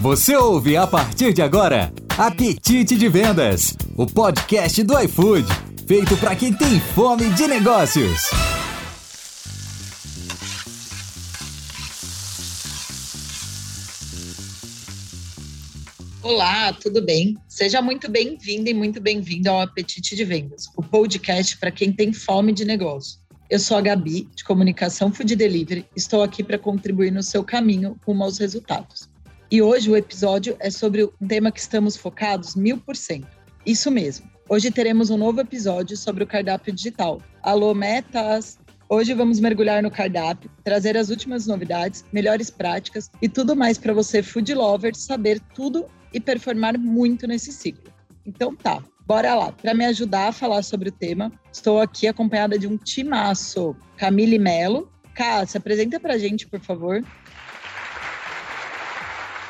Você ouve a partir de agora Apetite de Vendas, o podcast do iFood, feito para quem tem fome de negócios. Olá, tudo bem? Seja muito bem-vindo e muito bem-vindo ao Apetite de Vendas, o podcast para quem tem fome de negócio. Eu sou a Gabi, de Comunicação Food Delivery, estou aqui para contribuir no seu caminho rumo aos resultados. E hoje o episódio é sobre um tema que estamos focados mil por cento. Isso mesmo. Hoje teremos um novo episódio sobre o cardápio digital. Alô, metas! Hoje vamos mergulhar no cardápio, trazer as últimas novidades, melhores práticas e tudo mais para você, food lover, saber tudo e performar muito nesse ciclo. Então tá, bora lá. Para me ajudar a falar sobre o tema, estou aqui acompanhada de um timaço, Camille Melo. Cá, se apresenta para a gente, por favor.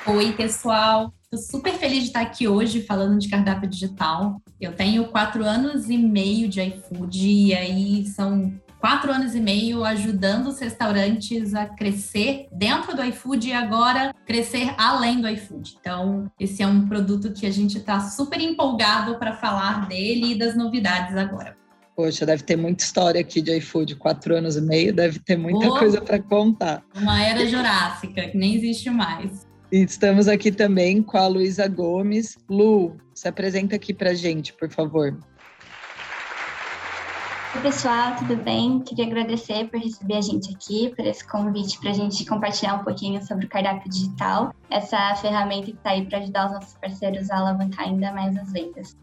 Oi, pessoal. Estou super feliz de estar aqui hoje falando de cardápio digital. Eu tenho quatro anos e meio de iFood e aí são quatro anos e meio ajudando os restaurantes a crescer dentro do iFood e agora crescer além do iFood. Então, esse é um produto que a gente está super empolgado para falar dele e das novidades agora. Poxa, deve ter muita história aqui de iFood, quatro anos e meio, deve ter muita oh, coisa para contar. Uma era jurássica que nem existe mais. E estamos aqui também com a Luísa Gomes. Lu, se apresenta aqui para gente, por favor. Oi, pessoal, tudo bem? Queria agradecer por receber a gente aqui, por esse convite para a gente compartilhar um pouquinho sobre o cardápio digital, essa ferramenta que está aí para ajudar os nossos parceiros a alavancar ainda mais as vendas.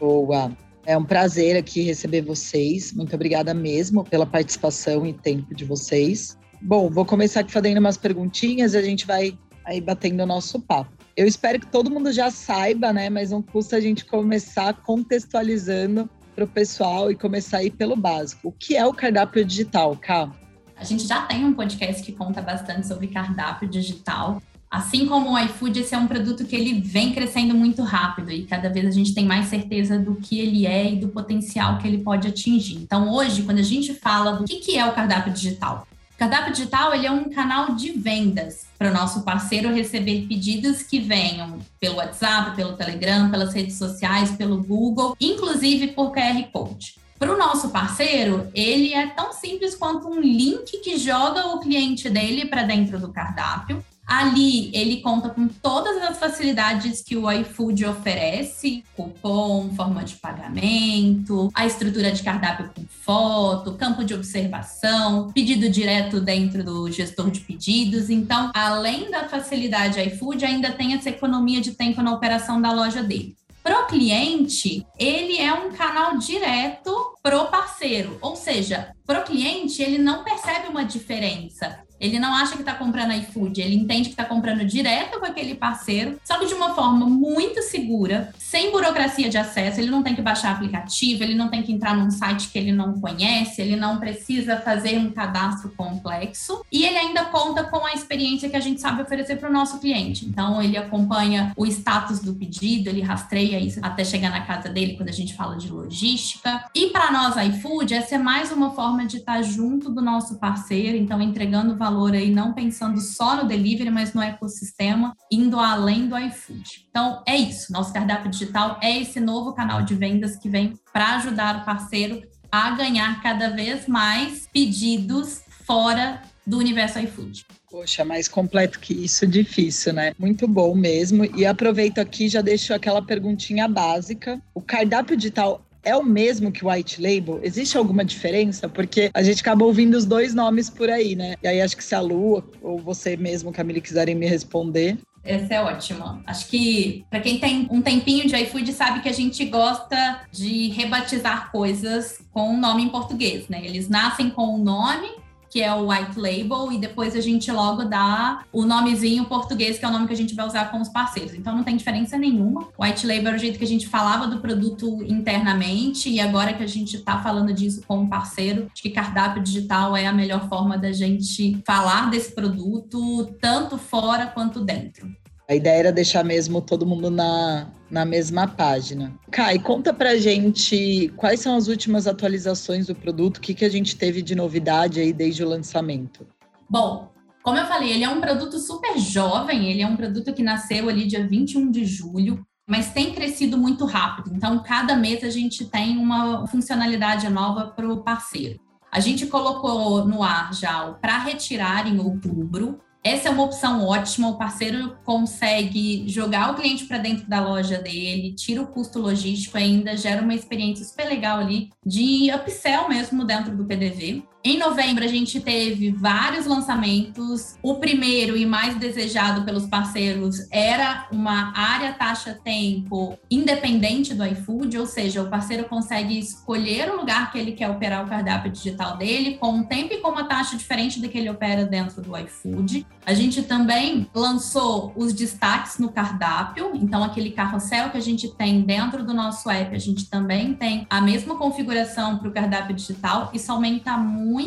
Boa! É um prazer aqui receber vocês. Muito obrigada mesmo pela participação e tempo de vocês. Bom, vou começar aqui fazendo umas perguntinhas e a gente vai aí batendo o nosso papo. Eu espero que todo mundo já saiba, né? Mas não custa a gente começar contextualizando para o pessoal e começar aí pelo básico. O que é o cardápio digital, Cá? A gente já tem um podcast que conta bastante sobre cardápio digital. Assim como o iFood, esse é um produto que ele vem crescendo muito rápido e cada vez a gente tem mais certeza do que ele é e do potencial que ele pode atingir. Então, hoje, quando a gente fala do que é o cardápio digital, Cardápio Digital ele é um canal de vendas para o nosso parceiro receber pedidos que venham pelo WhatsApp, pelo Telegram, pelas redes sociais, pelo Google, inclusive por QR Code. Para o nosso parceiro, ele é tão simples quanto um link que joga o cliente dele para dentro do cardápio Ali ele conta com todas as facilidades que o iFood oferece: cupom, forma de pagamento, a estrutura de cardápio com foto, campo de observação, pedido direto dentro do gestor de pedidos. Então, além da facilidade iFood, ainda tem essa economia de tempo na operação da loja dele. Pro cliente, ele é um canal direto pro parceiro, ou seja, pro cliente ele não percebe uma diferença. Ele não acha que está comprando iFood, ele entende que está comprando direto com aquele parceiro, só que de uma forma muito segura, sem burocracia de acesso. Ele não tem que baixar aplicativo, ele não tem que entrar num site que ele não conhece, ele não precisa fazer um cadastro complexo e ele ainda conta com a experiência que a gente sabe oferecer para o nosso cliente. Então, ele acompanha o status do pedido, ele rastreia isso até chegar na casa dele quando a gente fala de logística. E para nós, iFood, essa é mais uma forma de estar junto do nosso parceiro, então entregando valor valor aí, não pensando só no delivery, mas no ecossistema, indo além do iFood. Então, é isso. Nosso cardápio digital é esse novo canal de vendas que vem para ajudar o parceiro a ganhar cada vez mais pedidos fora do universo iFood. Poxa, mais completo que isso, difícil, né? Muito bom mesmo. E aproveito aqui, já deixo aquela perguntinha básica. O cardápio digital é o mesmo que o White Label? Existe alguma diferença? Porque a gente acaba ouvindo os dois nomes por aí, né? E aí acho que se a Lu ou você mesmo, Camille, quiserem me responder. Essa é ótima. Acho que para quem tem um tempinho de iFood sabe que a gente gosta de rebatizar coisas com um nome em português, né? Eles nascem com um nome que é o white label, e depois a gente logo dá o nomezinho português, que é o nome que a gente vai usar com os parceiros. Então não tem diferença nenhuma. White label é o jeito que a gente falava do produto internamente, e agora que a gente está falando disso com um parceiro, acho que cardápio digital é a melhor forma da gente falar desse produto, tanto fora quanto dentro. A ideia era deixar mesmo todo mundo na, na mesma página. Kai, conta pra gente quais são as últimas atualizações do produto, o que, que a gente teve de novidade aí desde o lançamento. Bom, Como eu falei, ele é um produto super jovem, ele é um produto que nasceu ali dia 21 de julho, mas tem crescido muito rápido. Então, cada mês a gente tem uma funcionalidade nova para o parceiro. A gente colocou no ar já o para retirar em outubro, essa é uma opção ótima. O parceiro consegue jogar o cliente para dentro da loja dele, tira o custo logístico, ainda gera uma experiência super legal ali de upsell mesmo dentro do PDV. Em novembro, a gente teve vários lançamentos. O primeiro e mais desejado pelos parceiros era uma área taxa-tempo independente do iFood, ou seja, o parceiro consegue escolher o lugar que ele quer operar o cardápio digital dele, com um tempo e com uma taxa diferente do que ele opera dentro do iFood. A gente também lançou os destaques no cardápio, então aquele carrossel que a gente tem dentro do nosso app, a gente também tem a mesma configuração para o cardápio digital. Isso aumenta muito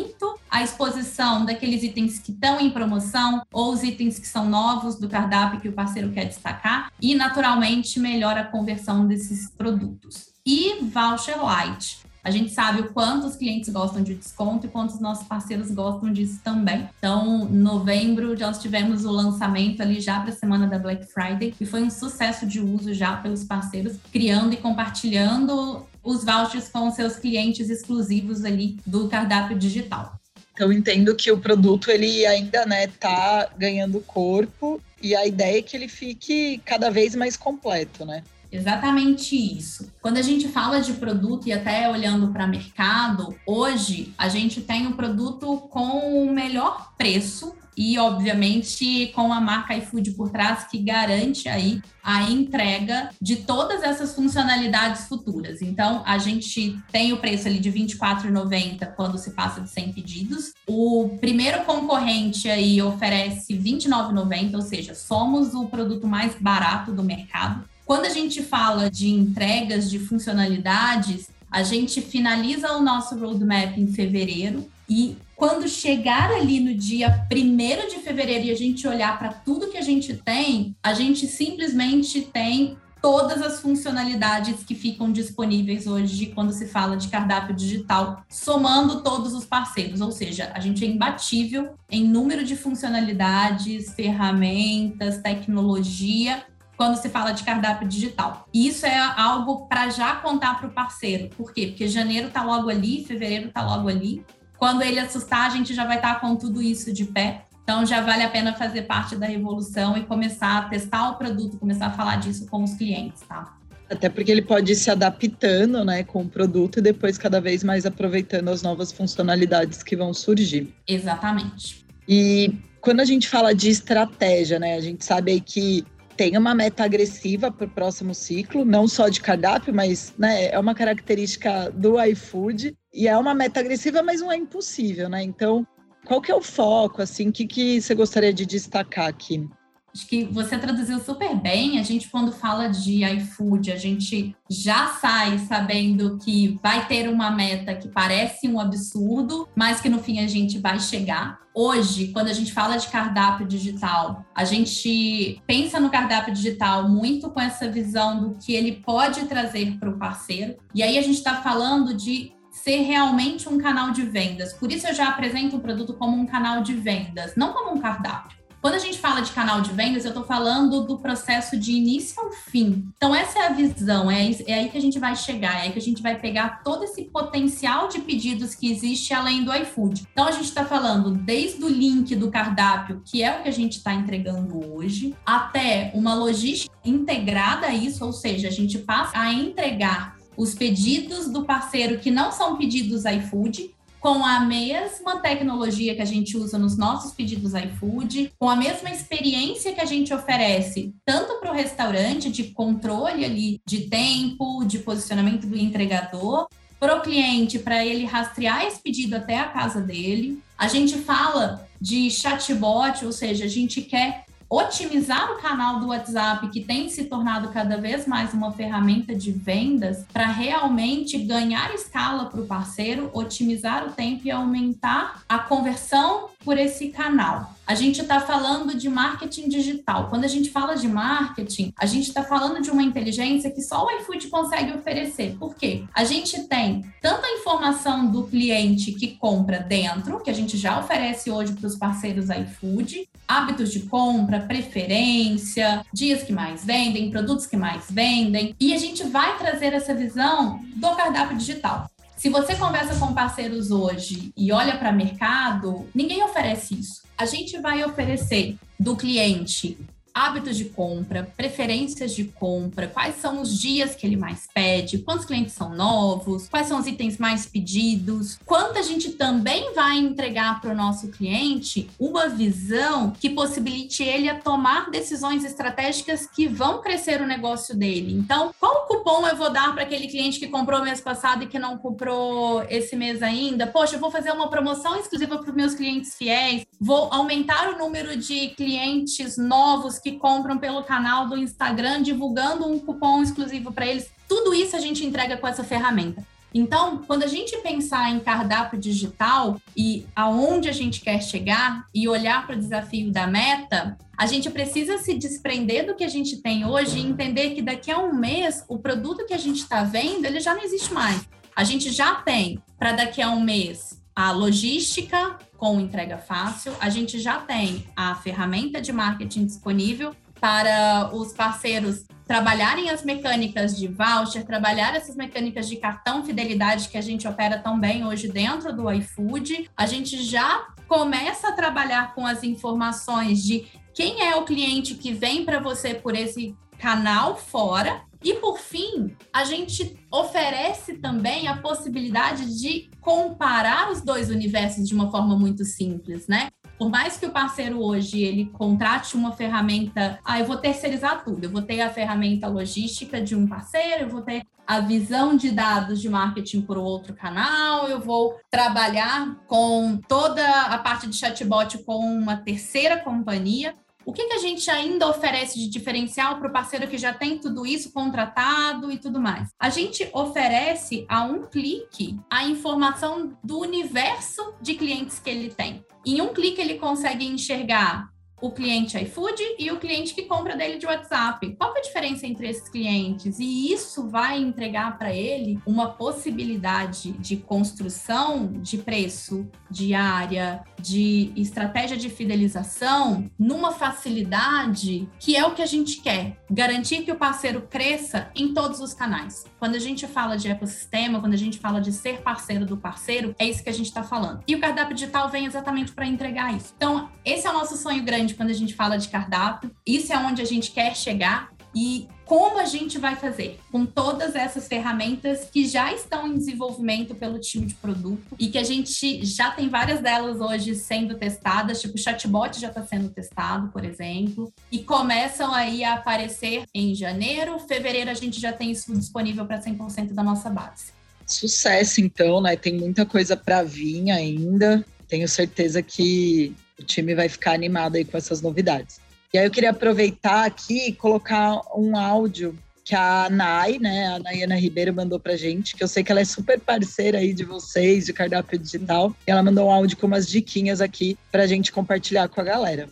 a exposição daqueles itens que estão em promoção ou os itens que são novos do cardápio que o parceiro quer destacar e, naturalmente, melhora a conversão desses produtos. E Voucher Light. A gente sabe o quanto os clientes gostam de desconto e quantos nossos parceiros gostam disso também. Então, em novembro, nós tivemos o lançamento ali já para a semana da Black Friday, e foi um sucesso de uso já pelos parceiros, criando e compartilhando os vouchers com seus clientes exclusivos ali do cardápio digital. Então entendo que o produto ele ainda né tá ganhando corpo e a ideia é que ele fique cada vez mais completo, né? Exatamente isso. Quando a gente fala de produto e até olhando para mercado, hoje a gente tem um produto com o melhor preço e, obviamente, com a marca iFood por trás que garante aí a entrega de todas essas funcionalidades futuras. Então, a gente tem o preço ali de R$ 24,90 quando se passa de 100 pedidos. O primeiro concorrente aí oferece R$ 29,90, ou seja, somos o produto mais barato do mercado. Quando a gente fala de entregas de funcionalidades, a gente finaliza o nosso roadmap em fevereiro e quando chegar ali no dia 1 de fevereiro e a gente olhar para tudo que a gente tem, a gente simplesmente tem todas as funcionalidades que ficam disponíveis hoje quando se fala de cardápio digital, somando todos os parceiros, ou seja, a gente é imbatível em número de funcionalidades, ferramentas, tecnologia quando se fala de cardápio digital. E isso é algo para já contar para o parceiro. Por quê? Porque janeiro está logo ali, fevereiro está logo ali. Quando ele assustar, a gente já vai estar com tudo isso de pé. Então já vale a pena fazer parte da revolução e começar a testar o produto, começar a falar disso com os clientes, tá? Até porque ele pode ir se adaptando né, com o produto e depois cada vez mais aproveitando as novas funcionalidades que vão surgir. Exatamente. E quando a gente fala de estratégia, né, a gente sabe aí que tem uma meta agressiva para o próximo ciclo, não só de cardápio, mas né, é uma característica do iFood e é uma meta agressiva, mas não é impossível, né? Então, qual que é o foco, assim, o que, que você gostaria de destacar aqui? Acho que você traduziu super bem. A gente, quando fala de iFood, a gente já sai sabendo que vai ter uma meta que parece um absurdo, mas que no fim a gente vai chegar. Hoje, quando a gente fala de cardápio digital, a gente pensa no cardápio digital muito com essa visão do que ele pode trazer para o parceiro. E aí a gente está falando de ser realmente um canal de vendas. Por isso eu já apresento o produto como um canal de vendas, não como um cardápio. Quando a gente fala de canal de vendas, eu estou falando do processo de início ao fim. Então, essa é a visão, é, é aí que a gente vai chegar, é aí que a gente vai pegar todo esse potencial de pedidos que existe além do iFood. Então, a gente está falando desde o link do cardápio, que é o que a gente está entregando hoje, até uma logística integrada a isso, ou seja, a gente passa a entregar os pedidos do parceiro que não são pedidos iFood, com a mesma tecnologia que a gente usa nos nossos pedidos iFood, com a mesma experiência que a gente oferece, tanto para o restaurante, de controle ali de tempo, de posicionamento do entregador, para o cliente, para ele rastrear esse pedido até a casa dele. A gente fala de chatbot, ou seja, a gente quer otimizar o canal do WhatsApp, que tem se tornado cada vez mais uma ferramenta de vendas, para realmente ganhar escala para o parceiro, otimizar o tempo e aumentar a conversão por esse canal. A gente está falando de marketing digital. Quando a gente fala de marketing, a gente está falando de uma inteligência que só o iFood consegue oferecer. Por quê? A gente tem tanta informação do cliente que compra dentro, que a gente já oferece hoje para os parceiros iFood, hábitos de compra, preferência, dias que mais vendem, produtos que mais vendem, e a gente vai trazer essa visão do cardápio digital. Se você conversa com parceiros hoje e olha para mercado, ninguém oferece isso. A gente vai oferecer do cliente hábitos de compra, preferências de compra, quais são os dias que ele mais pede, quantos clientes são novos, quais são os itens mais pedidos, quanto a gente também vai entregar para o nosso cliente uma visão que possibilite ele a tomar decisões estratégicas que vão crescer o negócio dele. Então, qual cupom eu vou dar para aquele cliente que comprou mês passado e que não comprou esse mês ainda? Poxa, eu vou fazer uma promoção exclusiva para os meus clientes fiéis, vou aumentar o número de clientes novos que compram pelo canal do Instagram, divulgando um cupom exclusivo para eles. Tudo isso a gente entrega com essa ferramenta. Então, quando a gente pensar em cardápio digital e aonde a gente quer chegar e olhar para o desafio da meta, a gente precisa se desprender do que a gente tem hoje e entender que daqui a um mês o produto que a gente está vendo ele já não existe mais. A gente já tem para daqui a um mês a logística com entrega fácil, a gente já tem a ferramenta de marketing disponível para os parceiros trabalharem as mecânicas de voucher, trabalhar essas mecânicas de cartão fidelidade que a gente opera tão bem hoje dentro do iFood. A gente já começa a trabalhar com as informações de quem é o cliente que vem para você por esse canal fora e por fim, a gente oferece também a possibilidade de comparar os dois universos de uma forma muito simples, né? Por mais que o parceiro hoje ele contrate uma ferramenta, ah, eu vou terceirizar tudo, eu vou ter a ferramenta logística de um parceiro, eu vou ter a visão de dados de marketing por outro canal, eu vou trabalhar com toda a parte de chatbot com uma terceira companhia. O que, que a gente ainda oferece de diferencial para o parceiro que já tem tudo isso contratado e tudo mais? A gente oferece a um clique a informação do universo de clientes que ele tem. Em um clique, ele consegue enxergar o cliente iFood e o cliente que compra dele de WhatsApp. Qual é a diferença entre esses clientes? E isso vai entregar para ele uma possibilidade de construção de preço, de área, de estratégia de fidelização numa facilidade que é o que a gente quer. Garantir que o parceiro cresça em todos os canais. Quando a gente fala de ecossistema, quando a gente fala de ser parceiro do parceiro, é isso que a gente está falando. E o cardápio digital vem exatamente para entregar isso. Então, esse é o nosso sonho grande quando a gente fala de cardápio. Isso é onde a gente quer chegar e como a gente vai fazer com todas essas ferramentas que já estão em desenvolvimento pelo time de produto e que a gente já tem várias delas hoje sendo testadas, tipo o chatbot já está sendo testado, por exemplo, e começam aí a aparecer em janeiro, fevereiro a gente já tem isso disponível para 100% da nossa base. Sucesso, então, né? Tem muita coisa para vir ainda. Tenho certeza que o time vai ficar animado aí com essas novidades. E aí eu queria aproveitar aqui e colocar um áudio que a Nai, né, a Nayana Ribeiro mandou pra gente, que eu sei que ela é super parceira aí de vocês, de cardápio digital. E ela mandou um áudio com umas diquinhas aqui pra gente compartilhar com a galera.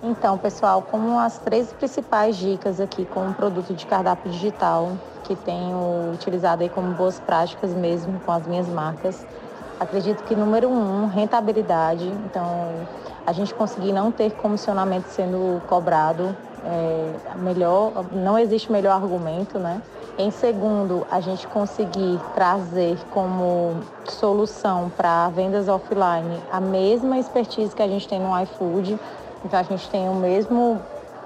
Então, pessoal, como as três principais dicas aqui com o produto de cardápio digital que tenho utilizado aí como boas práticas mesmo com as minhas marcas, acredito que número um, rentabilidade. Então, a gente conseguir não ter comissionamento sendo cobrado, é, melhor, não existe melhor argumento, né? Em segundo, a gente conseguir trazer como solução para vendas offline a mesma expertise que a gente tem no iFood. Então a gente tem o mesmo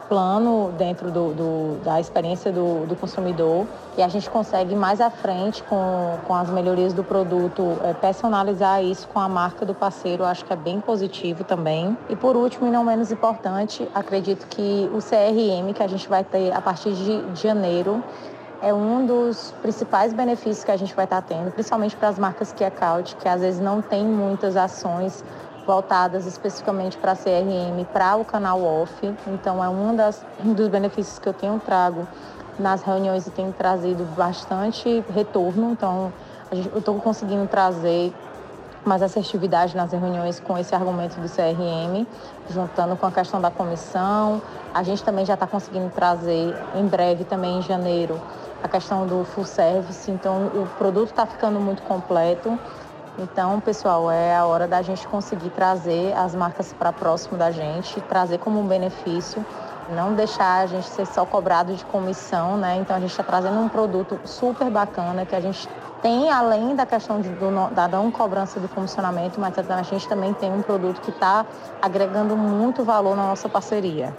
plano dentro do, do, da experiência do, do, consumidor e a gente consegue mais à frente com, com as melhorias do produto é, personalizar isso com a marca do parceiro, acho que é bem positivo também. E por último e não menos importante, acredito que o CRM que a gente vai ter a partir de, de janeiro é um dos principais benefícios que a gente vai estar tendo, principalmente para as marcas que é Couch, que às vezes não tem muitas ações voltadas especificamente para a CRM, para o canal off. Então, é um, das, um dos benefícios que eu tenho trago nas reuniões e tem trazido bastante retorno. Então, eu estou conseguindo trazer mais assertividade nas reuniões com esse argumento do CRM, juntando com a questão da comissão. A gente também já está conseguindo trazer em breve, também em janeiro, a questão do full service. Então, o produto está ficando muito completo. Então, pessoal, é a hora da gente conseguir trazer as marcas para próximo da gente, trazer como um benefício, não deixar a gente ser só cobrado de comissão, né? Então, a gente está trazendo um produto super bacana que a gente tem, além da questão de, do, da não cobrança do comissionamento, mas a gente também tem um produto que está agregando muito valor na nossa parceria.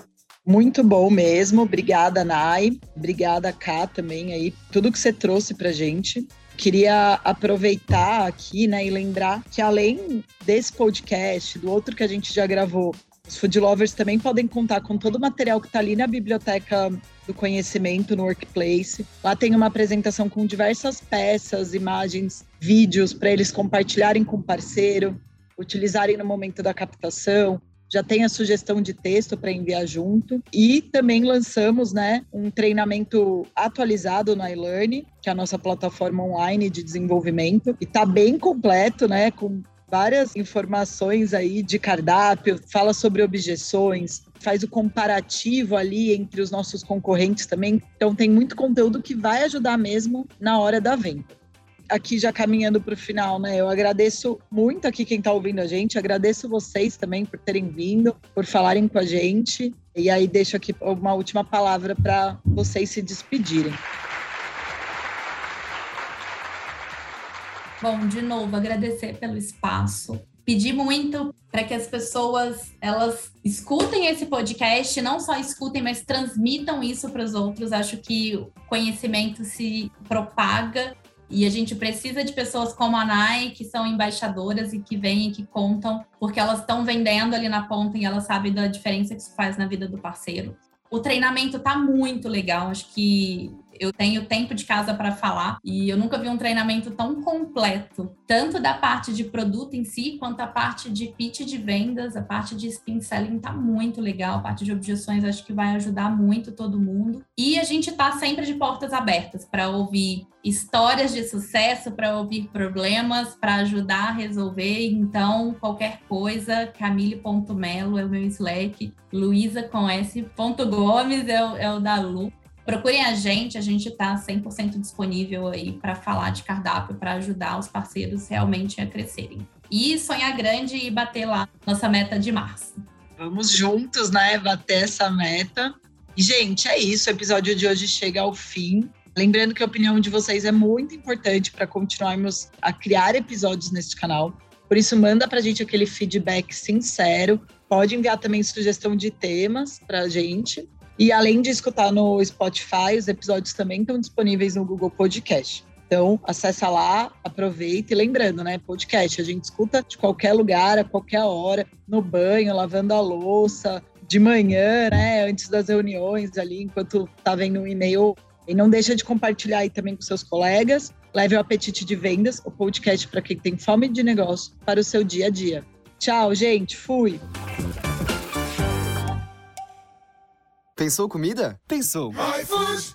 Muito bom mesmo. Obrigada, Nai. Obrigada, Ká, também aí. Tudo que você trouxe pra gente. Queria aproveitar aqui, né, e lembrar que além desse podcast, do outro que a gente já gravou, os food lovers também podem contar com todo o material que está ali na biblioteca do conhecimento no workplace. Lá tem uma apresentação com diversas peças, imagens, vídeos para eles compartilharem com o parceiro, utilizarem no momento da captação, já tem a sugestão de texto para enviar junto. E também lançamos né, um treinamento atualizado no iLearn, que é a nossa plataforma online de desenvolvimento, e está bem completo, né? Com várias informações aí de cardápio, fala sobre objeções, faz o comparativo ali entre os nossos concorrentes também. Então tem muito conteúdo que vai ajudar mesmo na hora da venda aqui já caminhando para o final, né? Eu agradeço muito aqui quem está ouvindo a gente, agradeço vocês também por terem vindo, por falarem com a gente. E aí deixo aqui uma última palavra para vocês se despedirem. Bom, de novo, agradecer pelo espaço. Pedir muito para que as pessoas elas escutem esse podcast, não só escutem, mas transmitam isso para os outros. Acho que o conhecimento se propaga e a gente precisa de pessoas como a Nai, que são embaixadoras e que vêm e que contam, porque elas estão vendendo ali na ponta e elas sabem da diferença que isso faz na vida do parceiro. O treinamento tá muito legal, acho que eu tenho tempo de casa para falar e eu nunca vi um treinamento tão completo, tanto da parte de produto em si, quanto a parte de pitch de vendas, a parte de spin selling tá muito legal, a parte de objeções acho que vai ajudar muito todo mundo. E a gente tá sempre de portas abertas para ouvir histórias de sucesso, para ouvir problemas, para ajudar a resolver. Então, qualquer coisa, camille.melo é o meu Slack, luisa com s. Gomes é é o da Lu procurem a gente, a gente está 100% disponível aí para falar de cardápio, para ajudar os parceiros realmente a crescerem. E sonhar grande e bater lá nossa meta de março. Vamos juntos, né, bater essa meta. Gente, é isso. O episódio de hoje chega ao fim. Lembrando que a opinião de vocês é muito importante para continuarmos a criar episódios neste canal. Por isso, manda para a gente aquele feedback sincero. Pode enviar também sugestão de temas para a gente. E além de escutar no Spotify, os episódios também estão disponíveis no Google Podcast. Então, acessa lá, aproveita e lembrando, né? Podcast, a gente escuta de qualquer lugar, a qualquer hora, no banho, lavando a louça, de manhã, né? Antes das reuniões ali, enquanto tá vendo um e-mail. E não deixa de compartilhar aí também com seus colegas. Leve o apetite de vendas, o podcast para quem tem fome de negócio, para o seu dia a dia. Tchau, gente. Fui. Pensou comida? Pensou. iFood!